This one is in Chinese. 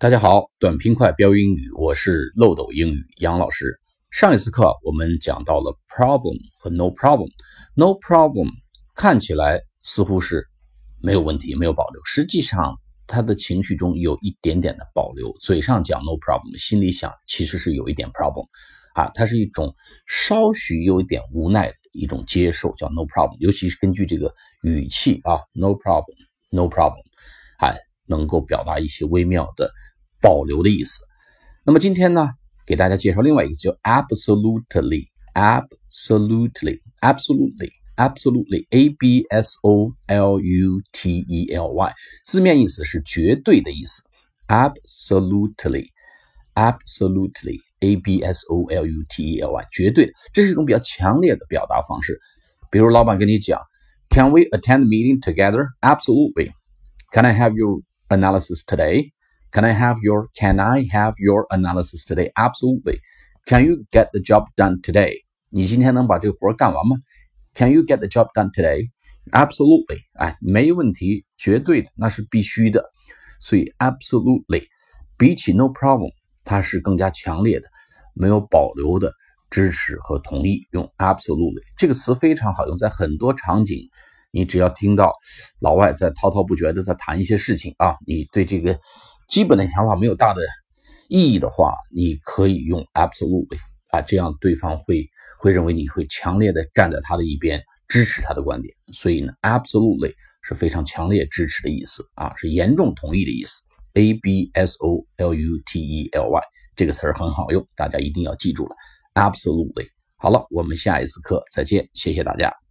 大家好，短平快标英语，我是漏斗英语杨老师。上一次课我们讲到了 problem 和 no problem，no problem 看起来似乎是没有问题、没有保留，实际上他的情绪中有一点点的保留，嘴上讲 no problem，心里想其实是有一点 problem 啊，它是一种稍许有一点无奈的一种接受，叫 no problem，尤其是根据这个语气啊，no problem，no problem，哎，能够表达一些微妙的。保留的意思。那么今天呢，给大家介绍另外一个词，叫 absolutely，absolutely，absolutely，absolutely，a b s o l u t e l y，字面意思是绝对的意思。absolutely，absolutely，a b s o l u t e l y，绝对，这是一种比较强烈的表达方式。比如老板跟你讲，Can we attend meeting together? Absolutely. Can I have your analysis today? Can I have your Can I have your analysis today? Absolutely. Can you get the job done today? 你今天能把这个活干完吗？Can you get the job done today? Absolutely. 哎，没问题，绝对的，那是必须的。所以 absolutely 比起 no problem，它是更加强烈的，没有保留的支持和同意。用 absolutely 这个词非常好用，在很多场景，你只要听到老外在滔滔不绝的在谈一些事情啊，你对这个。基本的想法没有大的意义的话，你可以用 absolutely 啊，这样对方会会认为你会强烈的站在他的一边，支持他的观点。所以呢，absolutely 是非常强烈支持的意思啊，是严重同意的意思。a b s o l u t e l y 这个词儿很好用，大家一定要记住了。absolutely 好了，我们下一次课再见，谢谢大家。